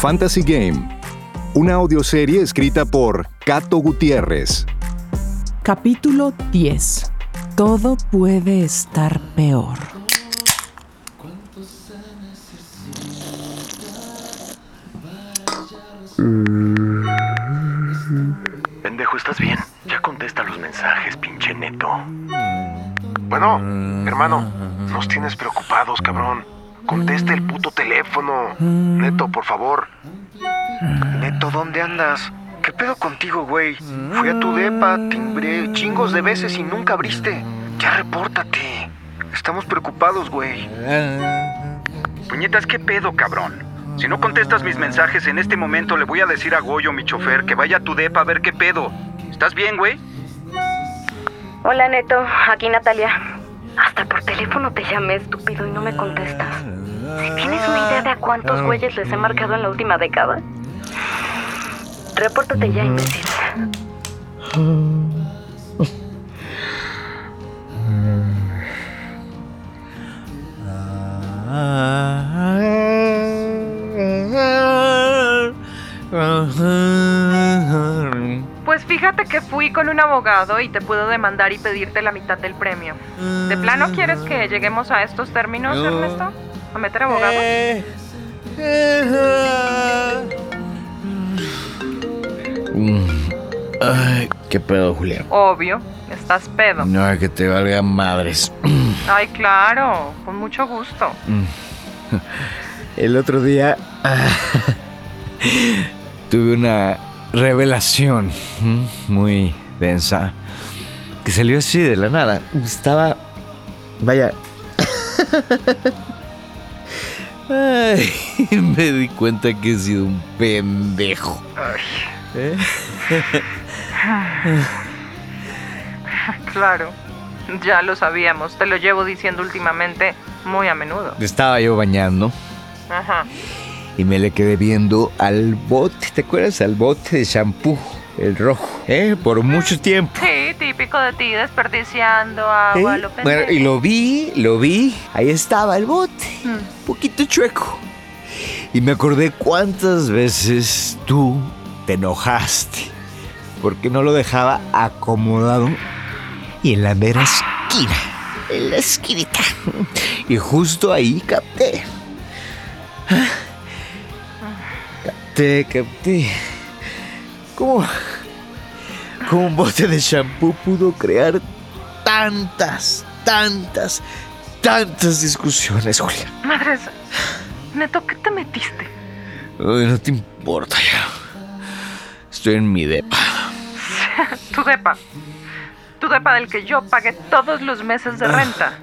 Fantasy Game, una audioserie escrita por Cato Gutiérrez. Capítulo 10. Todo puede estar peor. Pendejo, ¿estás bien? Mensajes, pinche neto. Bueno, hermano, nos tienes preocupados, cabrón. Contesta el puto teléfono. Neto, por favor. Neto, ¿dónde andas? ¿Qué pedo contigo, güey? Fui a tu depa, timbré chingos de veces y nunca abriste. Ya repórtate. Estamos preocupados, güey. Puñetas, ¿qué pedo, cabrón? Si no contestas mis mensajes en este momento, le voy a decir a Goyo, mi chofer, que vaya a tu depa a ver qué pedo. ¿Estás bien, güey? Hola Neto, aquí Natalia. Hasta por teléfono te llamé, estúpido, y no me contestas. ¿Tienes una idea de a cuántos güeyes les he marcado en la última década? Repórtate ya, imbécil. Fíjate que fui con un abogado y te puedo demandar y pedirte la mitad del premio. ¿De plano quieres que lleguemos a estos términos, Ernesto? ¿A meter abogado? Ay, qué pedo, Julián. Obvio, estás pedo. No, que te valga madres. Ay, claro, con mucho gusto. El otro día ah, tuve una revelación muy densa que salió así de la nada. Estaba, vaya, Ay, me di cuenta que he sido un pendejo. ¿Eh? Claro, ya lo sabíamos, te lo llevo diciendo últimamente muy a menudo. Estaba yo bañando Ajá. Y me le quedé viendo al bote, ¿te acuerdas? Al bote de shampoo, el rojo, ¿eh? Por mucho tiempo. Sí, típico de ti, desperdiciando agua, ¿Eh? lo Bueno, y lo vi, lo vi. Ahí estaba el bote. Un poquito chueco. Y me acordé cuántas veces tú te enojaste. Porque no lo dejaba acomodado. Y en la mera esquina. En la esquinita. Y justo ahí capté. Capté, capté. ¿Cómo? ¿Cómo un bote de shampoo pudo crear tantas, tantas, tantas discusiones, Julia? Madres, Neto, ¿qué te metiste? Ay, no te importa ya. Estoy en mi depa. Tu depa. Tu depa del que yo pagué todos los meses de renta.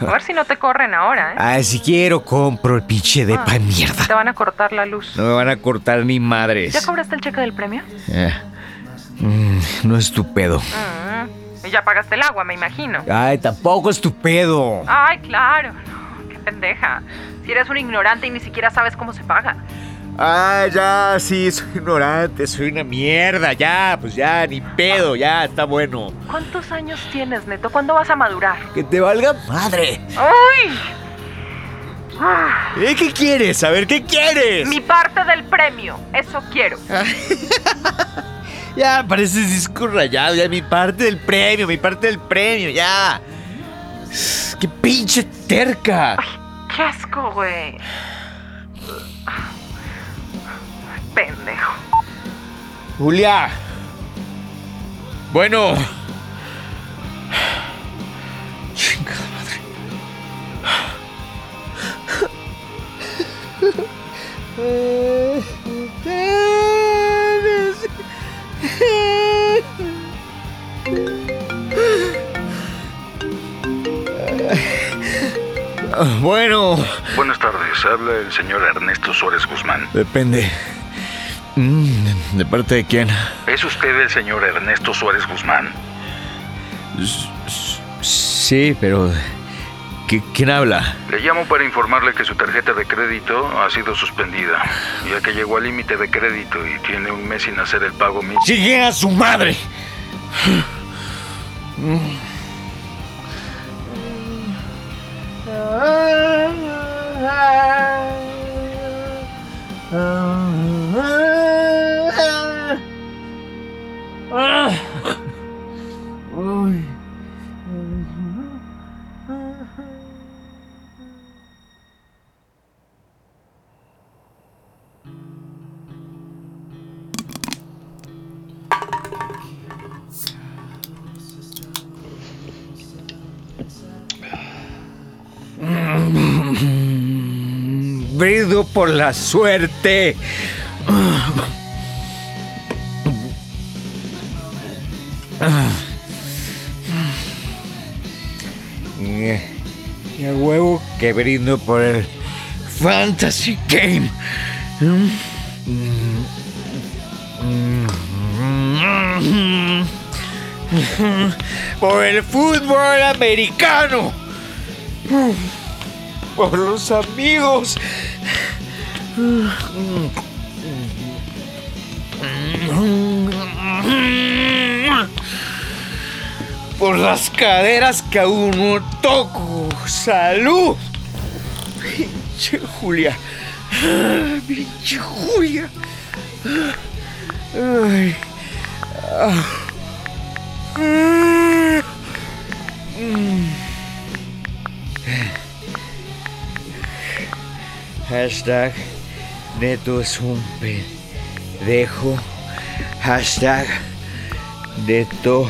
A ver si no te corren ahora, ¿eh? Ay, si quiero compro el pinche depa Ah, de mierda. Te van a cortar la luz. No me van a cortar ni madres. ¿Ya cobraste el cheque del premio? Eh, mm, no es tu pedo. Mm, y ya pagaste el agua, me imagino. Ay, tampoco es tu pedo. Ay, claro. No, qué pendeja. Si eres un ignorante y ni siquiera sabes cómo se paga. Ay, ya, sí, soy ignorante, soy una mierda, ya, pues ya, ni pedo, ya, está bueno. ¿Cuántos años tienes, Neto? ¿Cuándo vas a madurar? Que te valga madre. Ah, ¿Eh, ¿Qué quieres? A ver, ¿qué quieres? mi parte del premio. Eso quiero. Ya, pareces disco rayado, ya, mi parte del premio, mi parte del premio, ya. ¡Qué pinche terca! ¡Qué asco, güey! Pendejo. Julia. Bueno. Chingada madre. Bueno, Buenas tardes, habla el señor Ernesto Suárez Guzmán. depende. Mm, ¿De parte de quién? ¿Es usted el señor Ernesto Suárez Guzmán? Sí, pero... ¿qui- ¿Quién habla? Le llamo para informarle que su tarjeta de crédito ha sido suspendida, ya que llegó al límite de crédito y tiene un mes sin hacer el pago mínimo. ¡Sigue a su madre! Brindo por la suerte. Y huevo que brindo por el Fantasy Game. Por el fútbol americano. Por los amigos. Por las caderas que aún no toco. ¡Salud! Pinche Julia. Pinche Julia. Ay. Ah. Mm. Hashtag Neto es un pendejo. Hashtag Neto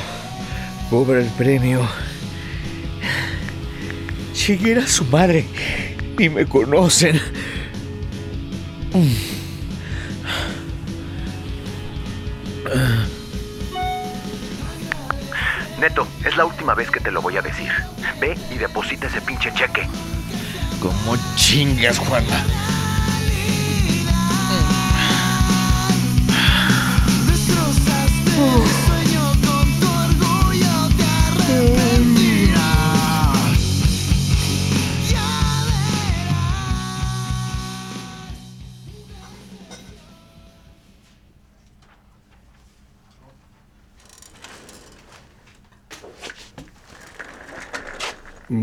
cobra el premio. Chiguera su madre. Ni me conocen. Neto, es la última vez que te lo voy a decir. Ve y deposita ese pinche cheque. Como chingas, Juana.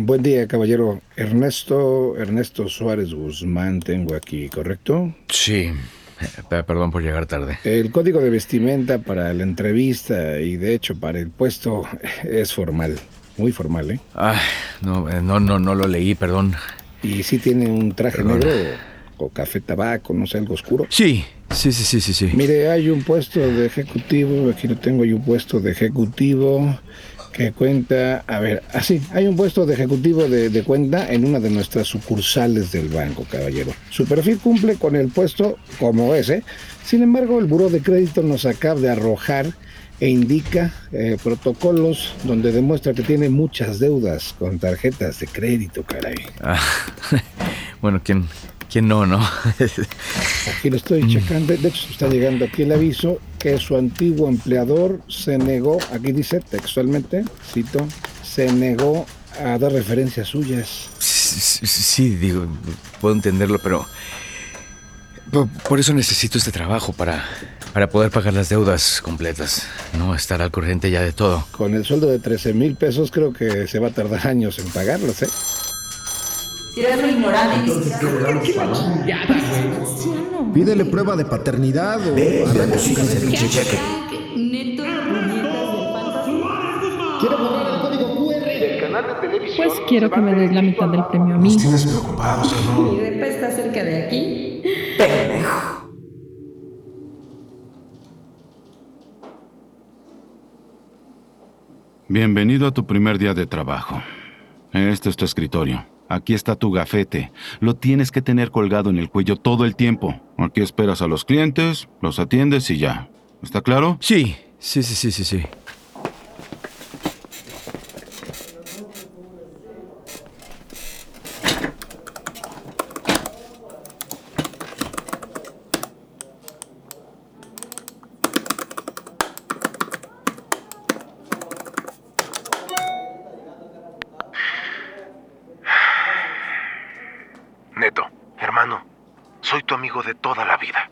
Buen día, caballero. Ernesto, Ernesto Suárez Guzmán tengo aquí, ¿correcto? Sí. Eh, Perdón por llegar tarde. El código de vestimenta para la entrevista y de hecho para el puesto es formal, muy formal, ¿eh? Ay, no, eh, no, no, no lo leí, perdón. Y sí tiene un traje Perdón. negro o café tabaco, no sé, algo oscuro. Sí, sí, sí, sí, sí, sí. Mire, hay un puesto de ejecutivo, aquí lo tengo, hay un puesto de ejecutivo que cuenta, a ver, así, hay un puesto de ejecutivo de, cuenta en una de nuestras sucursales del banco, caballero. Su perfil cumple con el puesto como ese, sin embargo, el buró de crédito nos acaba de arrojar e indica eh, protocolos donde demuestra que tiene muchas deudas con tarjetas de crédito, caray. Ah, bueno, ¿quién, quién no, no? Aquí lo estoy checando. De hecho, está llegando aquí el aviso que su antiguo empleador se negó, aquí dice textualmente, cito, se negó a dar referencias suyas. Sí, sí, digo, puedo entenderlo, pero por, eso necesito este trabajo para, para poder pagar las deudas completas, no estar al corriente ya de todo. Con el sueldo de 13 mil pesos creo que se va a tardar años en pagarlos, ¿eh? Si eres un ignorante. Pídele prueba de paternidad o arranca su pinche cheque. ¿Quiere borrar el código QR del canal de televisión? Pues quiero que me des la mitad del premio a mí. Nos tienes preocupados, ¿no? Mi depa está cerca de aquí. Bienvenido a tu primer día de trabajo. Este es tu escritorio. Aquí está tu gafete. Lo tienes que tener colgado en el cuello todo el tiempo. Aquí esperas a los clientes, los atiendes y ya. ¿Está claro? Sí, sí, sí, sí, sí, sí. Neto, hermano, soy tu amigo de toda la vida,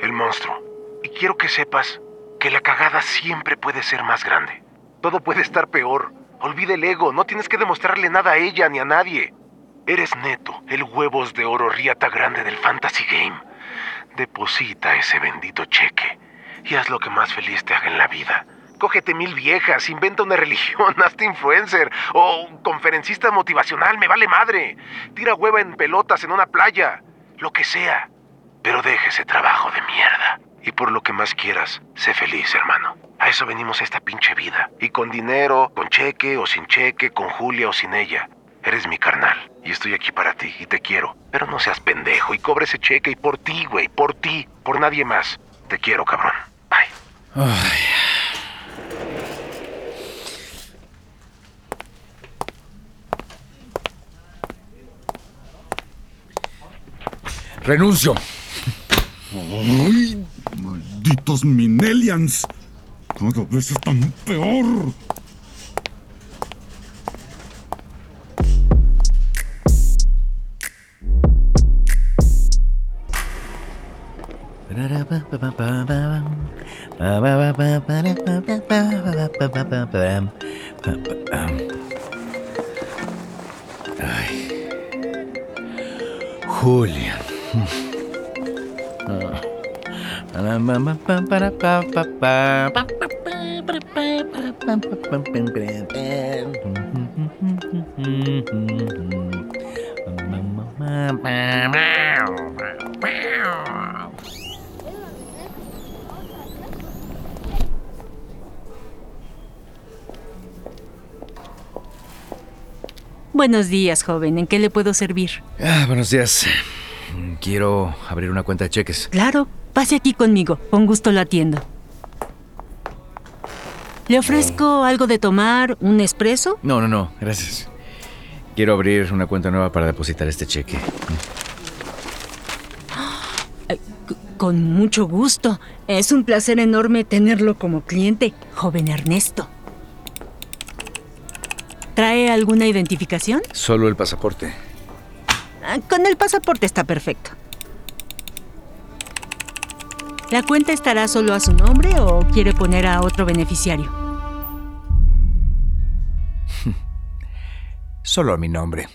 el monstruo. Y quiero que sepas que la cagada siempre puede ser más grande. Todo puede estar peor. Olvida el ego, no tienes que demostrarle nada a ella ni a nadie. Eres neto, el huevos de oro riata grande del Fantasy Game. Deposita ese bendito cheque y haz lo que más feliz te haga en la vida. Cógete mil viejas, inventa una religión, hazte influencer o conferencista motivacional, me vale madre. Tira hueva en pelotas en una playa, lo que sea. Pero deja ese trabajo de mierda. Y por lo que más quieras, sé feliz, hermano. A eso venimos esta pinche vida. Y con dinero, con cheque o sin cheque, con Julia o sin ella. Eres mi carnal y estoy aquí para ti y te quiero. Pero no seas pendejo y cobre ese cheque y por ti, güey, por ti, por nadie más. Te quiero, cabrón. Bye. Renuncio. ¡Ay! ¡Malditos Minelians! Cada vez están peor. Ay. Julia. Buenos días, joven. ¿En qué le puedo servir? Ah, buenos días. Quiero abrir una cuenta de cheques. Claro, pase aquí conmigo. Con gusto lo atiendo. ¿Le ofrezco algo de tomar? ¿Un espresso? No, no, no, gracias. Quiero abrir una cuenta nueva para depositar este cheque. Con mucho gusto. Es un placer enorme tenerlo como cliente, joven Ernesto. ¿Trae alguna identificación? Solo el pasaporte. Ah, Con el pasaporte está perfecto. ¿La cuenta estará solo a su nombre o quiere poner a otro beneficiario? Solo a mi nombre.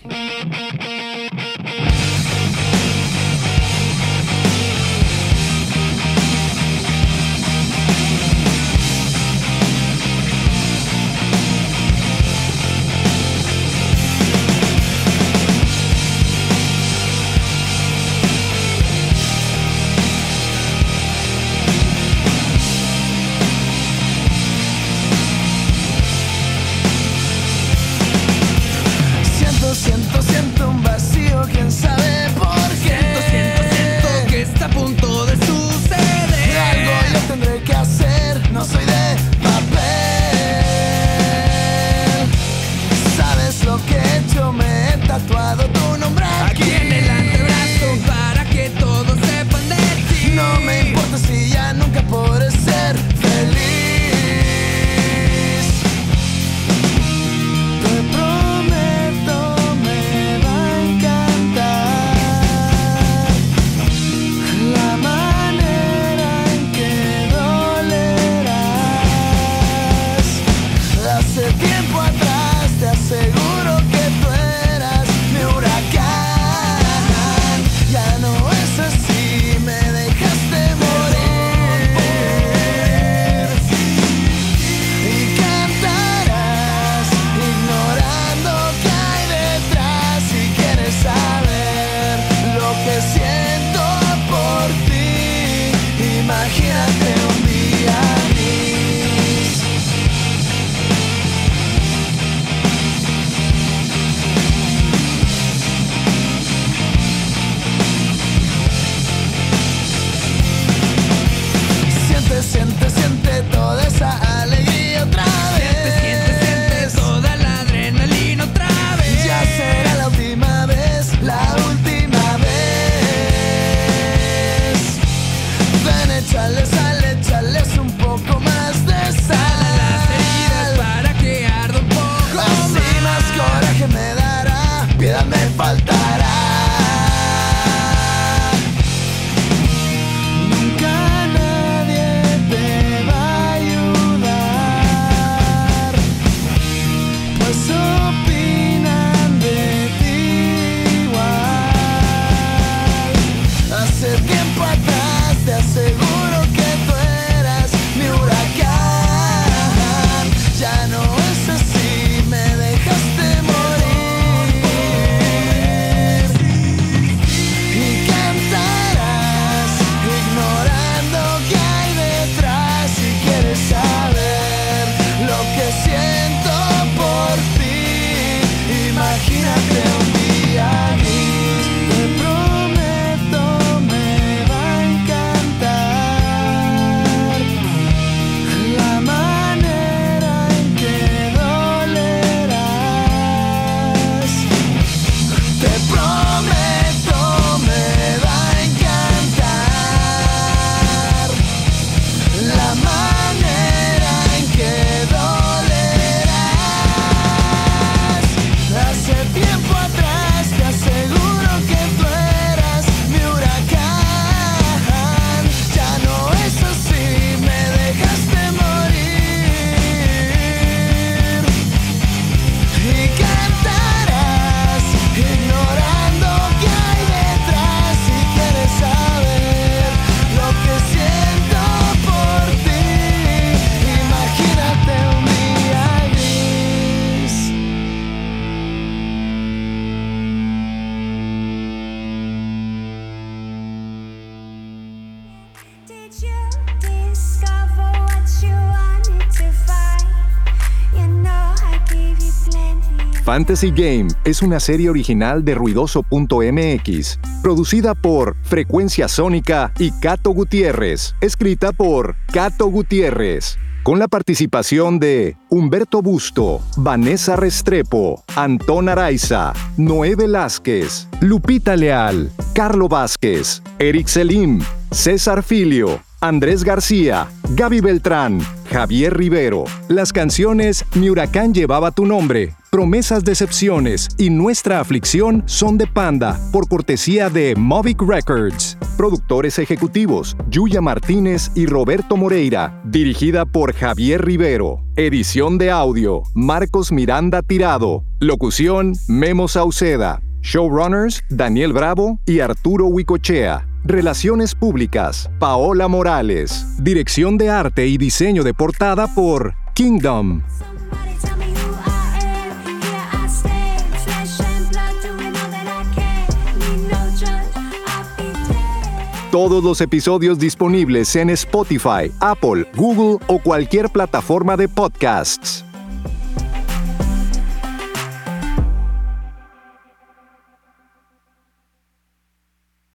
Fantasy Game es una serie original de ruidoso.mx, producida por Frecuencia Sónica y Cato Gutiérrez, escrita por Cato Gutiérrez, con la participación de Humberto Busto, Vanessa Restrepo, Antón Araiza, Noé Velázquez, Lupita Leal, Carlo Vázquez, Eric Selim, César Filio, Andrés García, Gaby Beltrán, Javier Rivero. Las canciones Mi huracán llevaba tu nombre, Promesas Decepciones y Nuestra aflicción son de Panda, por cortesía de Movic Records. Productores ejecutivos, Yuya Martínez y Roberto Moreira. Dirigida por Javier Rivero. Edición de audio, Marcos Miranda Tirado. Locución, Memo Sauceda. Showrunners, Daniel Bravo y Arturo Huicochea. Relaciones Públicas, Paola Morales. Dirección de Arte y Diseño de Portada por Kingdom. Todos los episodios disponibles en Spotify, Apple, Google o cualquier plataforma de podcasts.